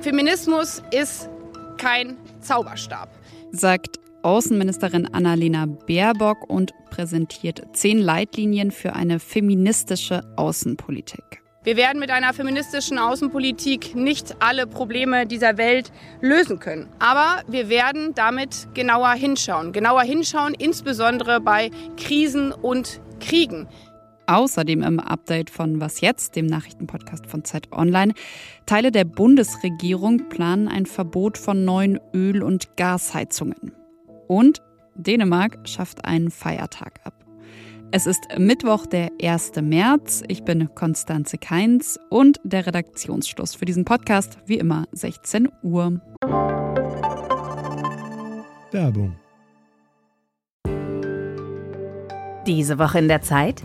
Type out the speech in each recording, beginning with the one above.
Feminismus ist kein Zauberstab, sagt Außenministerin Annalena Baerbock und präsentiert zehn Leitlinien für eine feministische Außenpolitik. Wir werden mit einer feministischen Außenpolitik nicht alle Probleme dieser Welt lösen können. Aber wir werden damit genauer hinschauen. Genauer hinschauen, insbesondere bei Krisen und Kriegen. Außerdem im Update von Was jetzt, dem Nachrichtenpodcast von Zeit Online. Teile der Bundesregierung planen ein Verbot von neuen Öl- und Gasheizungen. Und Dänemark schafft einen Feiertag ab. Es ist Mittwoch, der 1. März. Ich bin Konstanze Keins und der Redaktionsschluss für diesen Podcast, wie immer, 16 Uhr. Werbung. Diese Woche in der Zeit?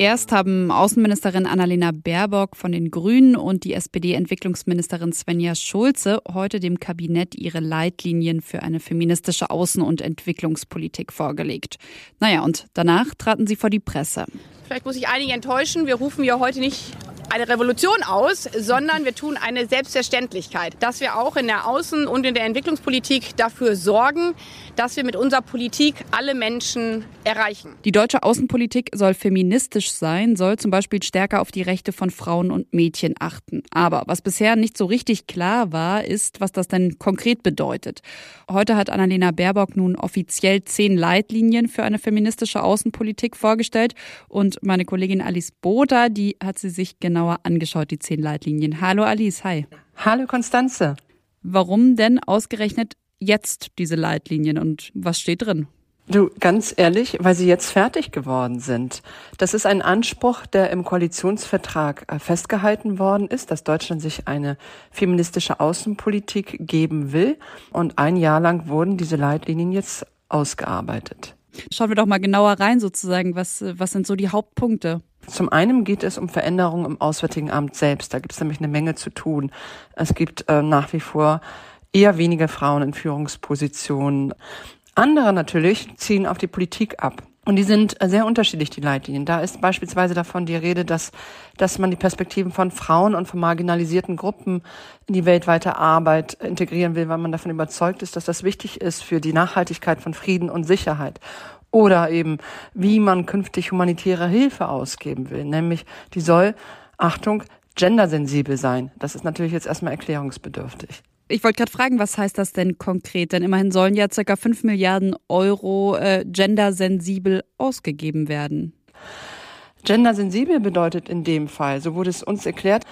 Erst haben Außenministerin Annalena Baerbock von den Grünen und die SPD-Entwicklungsministerin Svenja Schulze heute dem Kabinett ihre Leitlinien für eine feministische Außen- und Entwicklungspolitik vorgelegt. Naja, und danach traten sie vor die Presse. Vielleicht muss ich einige enttäuschen. Wir rufen ja heute nicht eine Revolution aus, sondern wir tun eine Selbstverständlichkeit, dass wir auch in der Außen- und in der Entwicklungspolitik dafür sorgen, dass wir mit unserer Politik alle Menschen erreichen. Die deutsche Außenpolitik soll feministisch sein, soll zum Beispiel stärker auf die Rechte von Frauen und Mädchen achten. Aber was bisher nicht so richtig klar war, ist, was das denn konkret bedeutet. Heute hat Annalena Baerbock nun offiziell zehn Leitlinien für eine feministische Außenpolitik vorgestellt und meine Kollegin Alice Boda, die hat sie sich genauer angeschaut, die zehn Leitlinien. Hallo Alice, hi. Hallo Konstanze. Warum denn ausgerechnet jetzt diese Leitlinien und was steht drin? Du, ganz ehrlich, weil sie jetzt fertig geworden sind. Das ist ein Anspruch, der im Koalitionsvertrag äh, festgehalten worden ist, dass Deutschland sich eine feministische Außenpolitik geben will. Und ein Jahr lang wurden diese Leitlinien jetzt ausgearbeitet. Schauen wir doch mal genauer rein sozusagen. Was, was sind so die Hauptpunkte? Zum einen geht es um Veränderungen im Auswärtigen Amt selbst. Da gibt es nämlich eine Menge zu tun. Es gibt äh, nach wie vor eher weniger Frauen in Führungspositionen. Andere natürlich ziehen auf die Politik ab. Und die sind sehr unterschiedlich, die Leitlinien. Da ist beispielsweise davon die Rede, dass, dass man die Perspektiven von Frauen und von marginalisierten Gruppen in die weltweite Arbeit integrieren will, weil man davon überzeugt ist, dass das wichtig ist für die Nachhaltigkeit von Frieden und Sicherheit. Oder eben, wie man künftig humanitäre Hilfe ausgeben will. Nämlich, die soll, Achtung, gendersensibel sein. Das ist natürlich jetzt erstmal erklärungsbedürftig. Ich wollte gerade fragen, was heißt das denn konkret? Denn immerhin sollen ja ca. 5 Milliarden Euro äh, gendersensibel ausgegeben werden. Gendersensibel bedeutet in dem Fall, so wurde es uns erklärt,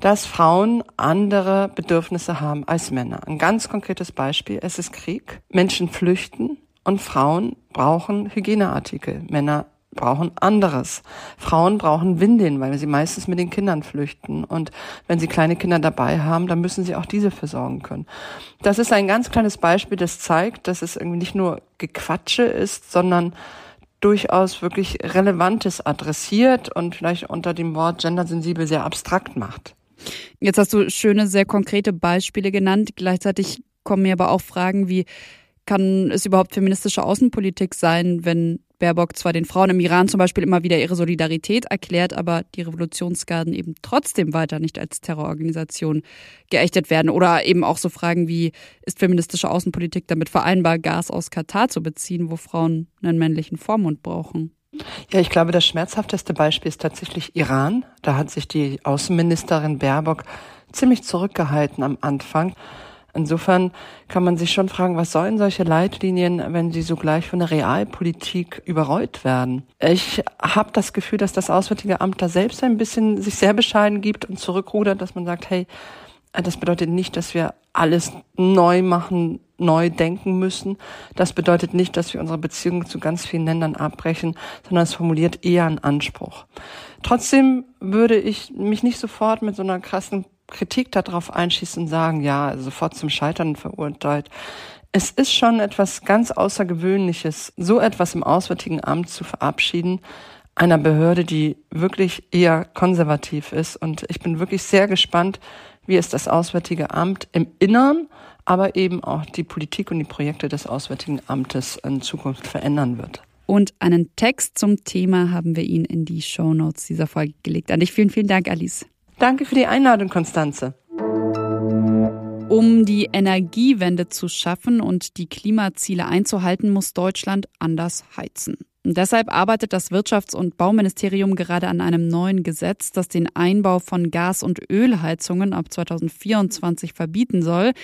dass Frauen andere Bedürfnisse haben als Männer. Ein ganz konkretes Beispiel, es ist Krieg, Menschen flüchten und Frauen brauchen Hygieneartikel, Männer brauchen anderes. Frauen brauchen Windeln, weil sie meistens mit den Kindern flüchten. Und wenn sie kleine Kinder dabei haben, dann müssen sie auch diese versorgen können. Das ist ein ganz kleines Beispiel, das zeigt, dass es irgendwie nicht nur Gequatsche ist, sondern durchaus wirklich Relevantes adressiert und vielleicht unter dem Wort gendersensibel sehr abstrakt macht. Jetzt hast du schöne, sehr konkrete Beispiele genannt. Gleichzeitig kommen mir aber auch Fragen wie, kann es überhaupt feministische Außenpolitik sein, wenn Baerbock zwar den Frauen im Iran zum Beispiel immer wieder ihre Solidarität erklärt, aber die Revolutionsgarden eben trotzdem weiter nicht als Terrororganisation geächtet werden. Oder eben auch so Fragen wie, ist feministische Außenpolitik damit vereinbar, Gas aus Katar zu beziehen, wo Frauen einen männlichen Vormund brauchen? Ja, ich glaube, das schmerzhafteste Beispiel ist tatsächlich Iran. Da hat sich die Außenministerin Baerbock ziemlich zurückgehalten am Anfang. Insofern kann man sich schon fragen, was sollen solche Leitlinien, wenn sie sogleich von der Realpolitik überrollt werden? Ich habe das Gefühl, dass das Auswärtige Amt da selbst ein bisschen sich sehr bescheiden gibt und zurückrudert, dass man sagt, hey, das bedeutet nicht, dass wir alles neu machen, neu denken müssen. Das bedeutet nicht, dass wir unsere Beziehungen zu ganz vielen Ländern abbrechen, sondern es formuliert eher einen Anspruch. Trotzdem würde ich mich nicht sofort mit so einer krassen Kritik darauf einschießt und sagen, ja, sofort zum Scheitern verurteilt. Es ist schon etwas ganz Außergewöhnliches, so etwas im Auswärtigen Amt zu verabschieden, einer Behörde, die wirklich eher konservativ ist. Und ich bin wirklich sehr gespannt, wie es das Auswärtige Amt im Innern, aber eben auch die Politik und die Projekte des Auswärtigen Amtes in Zukunft verändern wird. Und einen Text zum Thema haben wir Ihnen in die Show Notes dieser Folge gelegt. An dich vielen, vielen Dank, Alice. Danke für die Einladung, Konstanze. Um die Energiewende zu schaffen und die Klimaziele einzuhalten, muss Deutschland anders heizen. Deshalb arbeitet das Wirtschafts- und Bauministerium gerade an einem neuen Gesetz, das den Einbau von Gas- und Ölheizungen ab 2024 verbieten soll.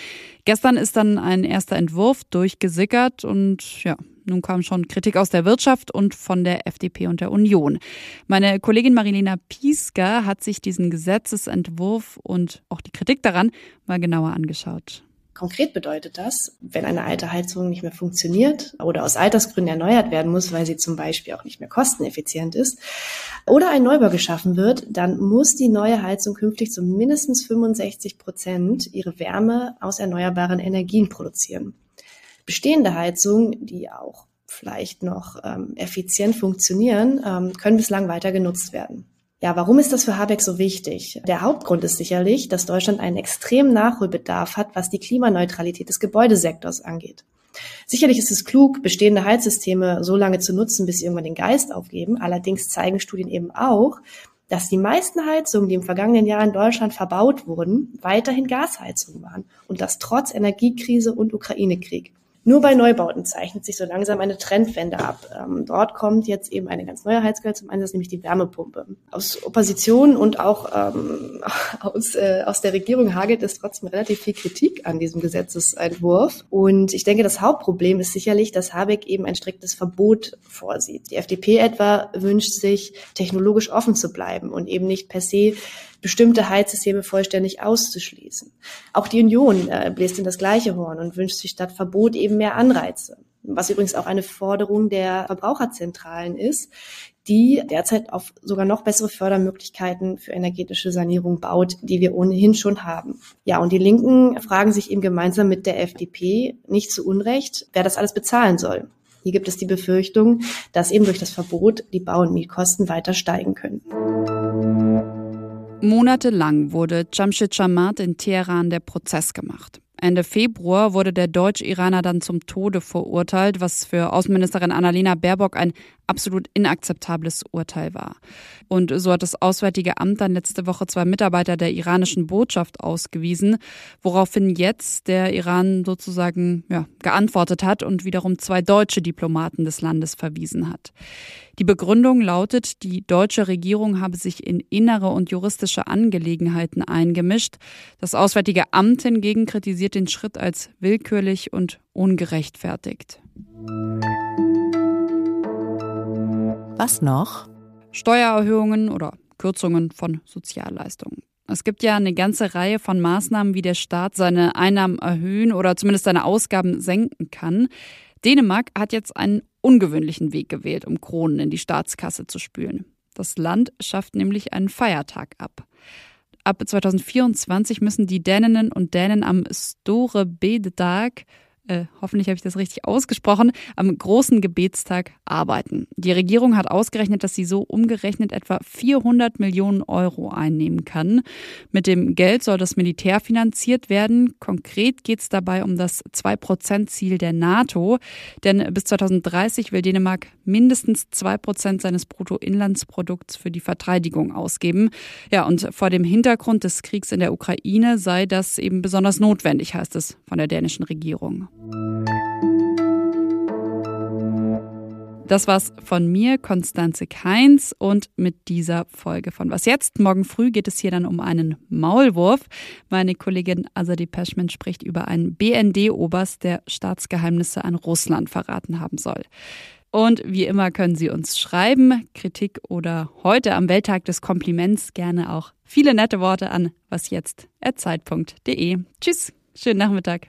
Gestern ist dann ein erster Entwurf durchgesickert und ja, nun kam schon Kritik aus der Wirtschaft und von der FDP und der Union. Meine Kollegin Marilena Piesker hat sich diesen Gesetzesentwurf und auch die Kritik daran mal genauer angeschaut. Konkret bedeutet das, wenn eine alte Heizung nicht mehr funktioniert oder aus Altersgründen erneuert werden muss, weil sie zum Beispiel auch nicht mehr kosteneffizient ist, oder ein Neubau geschaffen wird, dann muss die neue Heizung künftig zu mindestens 65 Prozent ihre Wärme aus erneuerbaren Energien produzieren. Bestehende Heizungen, die auch vielleicht noch ähm, effizient funktionieren, ähm, können bislang weiter genutzt werden. Ja, warum ist das für Habeck so wichtig? Der Hauptgrund ist sicherlich, dass Deutschland einen extremen Nachholbedarf hat, was die Klimaneutralität des Gebäudesektors angeht. Sicherlich ist es klug, bestehende Heizsysteme so lange zu nutzen, bis sie irgendwann den Geist aufgeben. Allerdings zeigen Studien eben auch, dass die meisten Heizungen, die im vergangenen Jahr in Deutschland verbaut wurden, weiterhin Gasheizungen waren. Und das trotz Energiekrise und Ukraine-Krieg. Nur bei Neubauten zeichnet sich so langsam eine Trendwende ab. Ähm, dort kommt jetzt eben eine ganz neue Heizquelle zum Einsatz, nämlich die Wärmepumpe. Aus Opposition und auch ähm, aus, äh, aus der Regierung hagelt es trotzdem relativ viel Kritik an diesem Gesetzesentwurf. Und ich denke, das Hauptproblem ist sicherlich, dass Habeck eben ein striktes Verbot vorsieht. Die FDP etwa wünscht sich, technologisch offen zu bleiben und eben nicht per se bestimmte Heizsysteme vollständig auszuschließen. Auch die Union äh, bläst in das gleiche Horn und wünscht sich statt Verbot eben mehr Anreize. Was übrigens auch eine Forderung der Verbraucherzentralen ist, die derzeit auf sogar noch bessere Fördermöglichkeiten für energetische Sanierung baut, die wir ohnehin schon haben. Ja, und die Linken fragen sich eben gemeinsam mit der FDP nicht zu Unrecht, wer das alles bezahlen soll. Hier gibt es die Befürchtung, dass eben durch das Verbot die Bau- und Mietkosten weiter steigen können. Monatelang wurde Jamshid Jamat in Teheran der Prozess gemacht. Ende Februar wurde der Deutsch-Iraner dann zum Tode verurteilt, was für Außenministerin Annalena Baerbock ein absolut inakzeptables Urteil war. Und so hat das Auswärtige Amt dann letzte Woche zwei Mitarbeiter der iranischen Botschaft ausgewiesen, woraufhin jetzt der Iran sozusagen ja, geantwortet hat und wiederum zwei deutsche Diplomaten des Landes verwiesen hat. Die Begründung lautet, die deutsche Regierung habe sich in innere und juristische Angelegenheiten eingemischt. Das Auswärtige Amt hingegen kritisiert den Schritt als willkürlich und ungerechtfertigt. Was noch? Steuererhöhungen oder Kürzungen von Sozialleistungen. Es gibt ja eine ganze Reihe von Maßnahmen, wie der Staat seine Einnahmen erhöhen oder zumindest seine Ausgaben senken kann. Dänemark hat jetzt einen ungewöhnlichen Weg gewählt, um Kronen in die Staatskasse zu spülen. Das Land schafft nämlich einen Feiertag ab. Ab 2024 müssen die Däninnen und Dänen am Store Bededag äh, hoffentlich habe ich das richtig ausgesprochen, am großen Gebetstag arbeiten. Die Regierung hat ausgerechnet, dass sie so umgerechnet etwa 400 Millionen Euro einnehmen kann. Mit dem Geld soll das Militär finanziert werden. Konkret geht es dabei um das 2-Prozent-Ziel der NATO, denn bis 2030 will Dänemark mindestens 2 Prozent seines Bruttoinlandsprodukts für die Verteidigung ausgeben. Ja, und vor dem Hintergrund des Kriegs in der Ukraine sei das eben besonders notwendig, heißt es von der dänischen Regierung. Das war's von mir, Konstanze Keins, und mit dieser Folge von Was jetzt? Morgen früh geht es hier dann um einen Maulwurf. Meine Kollegin Azadi Peschman spricht über einen BND-Oberst, der Staatsgeheimnisse an Russland verraten haben soll. Und wie immer können Sie uns schreiben, Kritik oder heute am Welttag des Kompliments gerne auch viele nette Worte an wasjetzt.zeit.de. Tschüss, schönen Nachmittag.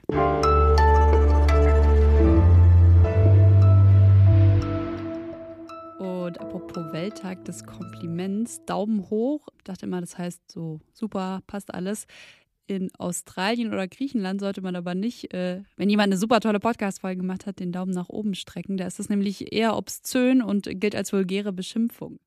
Apropos Welt. Welttag des Kompliments. Daumen hoch. Ich dachte immer, das heißt so super, passt alles. In Australien oder Griechenland sollte man aber nicht, äh, wenn jemand eine super tolle Podcast-Folge gemacht hat, den Daumen nach oben strecken. Da ist es nämlich eher obszön und gilt als vulgäre Beschimpfung.